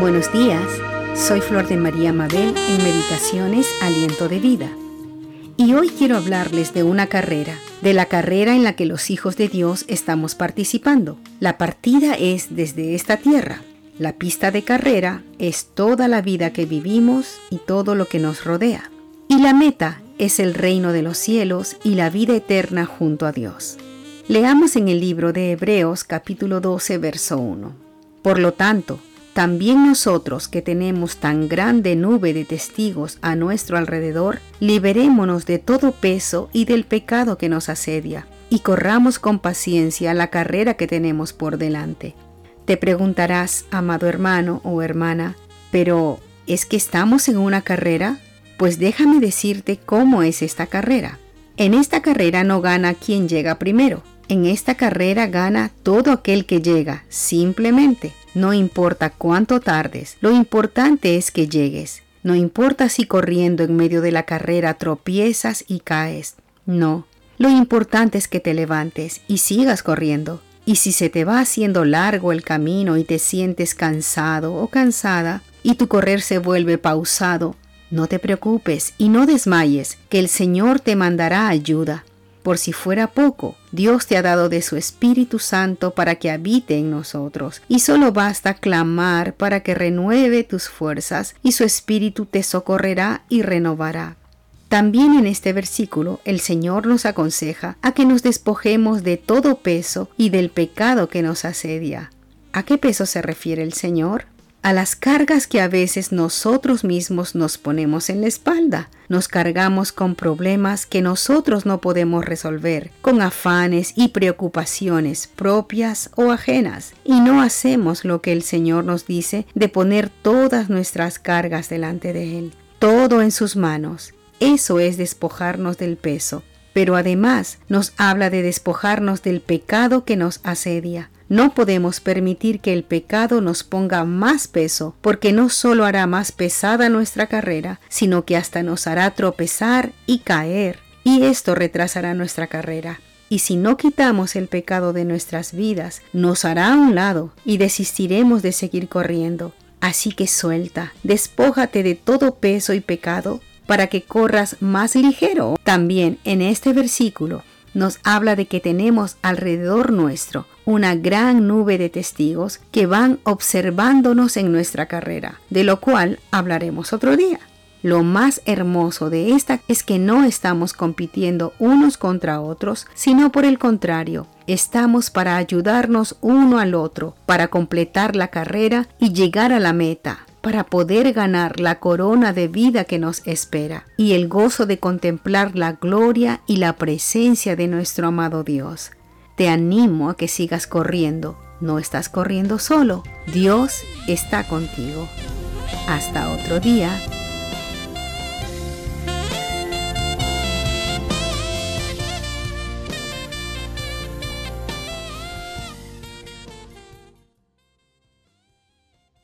Buenos días, soy Flor de María Mabel en Meditaciones Aliento de Vida. Y hoy quiero hablarles de una carrera, de la carrera en la que los hijos de Dios estamos participando. La partida es desde esta tierra. La pista de carrera es toda la vida que vivimos y todo lo que nos rodea. Y la meta es el reino de los cielos y la vida eterna junto a Dios. Leamos en el libro de Hebreos capítulo 12, verso 1. Por lo tanto, también nosotros que tenemos tan grande nube de testigos a nuestro alrededor, liberémonos de todo peso y del pecado que nos asedia, y corramos con paciencia la carrera que tenemos por delante. Te preguntarás, amado hermano o hermana, pero ¿es que estamos en una carrera? Pues déjame decirte cómo es esta carrera. En esta carrera no gana quien llega primero, en esta carrera gana todo aquel que llega, simplemente. No importa cuánto tardes, lo importante es que llegues. No importa si corriendo en medio de la carrera tropiezas y caes. No, lo importante es que te levantes y sigas corriendo. Y si se te va haciendo largo el camino y te sientes cansado o cansada y tu correr se vuelve pausado, no te preocupes y no desmayes, que el Señor te mandará ayuda. Por si fuera poco, Dios te ha dado de su Espíritu Santo para que habite en nosotros, y solo basta clamar para que renueve tus fuerzas, y su Espíritu te socorrerá y renovará. También en este versículo el Señor nos aconseja a que nos despojemos de todo peso y del pecado que nos asedia. ¿A qué peso se refiere el Señor? A las cargas que a veces nosotros mismos nos ponemos en la espalda. Nos cargamos con problemas que nosotros no podemos resolver, con afanes y preocupaciones propias o ajenas, y no hacemos lo que el Señor nos dice de poner todas nuestras cargas delante de Él, todo en sus manos. Eso es despojarnos del peso, pero además nos habla de despojarnos del pecado que nos asedia no podemos permitir que el pecado nos ponga más peso, porque no solo hará más pesada nuestra carrera, sino que hasta nos hará tropezar y caer, y esto retrasará nuestra carrera. Y si no quitamos el pecado de nuestras vidas, nos hará a un lado y desistiremos de seguir corriendo. Así que suelta, despójate de todo peso y pecado para que corras más ligero. También en este versículo nos habla de que tenemos alrededor nuestro una gran nube de testigos que van observándonos en nuestra carrera, de lo cual hablaremos otro día. Lo más hermoso de esta es que no estamos compitiendo unos contra otros, sino por el contrario, estamos para ayudarnos uno al otro, para completar la carrera y llegar a la meta, para poder ganar la corona de vida que nos espera y el gozo de contemplar la gloria y la presencia de nuestro amado Dios. Te animo a que sigas corriendo. No estás corriendo solo. Dios está contigo. Hasta otro día.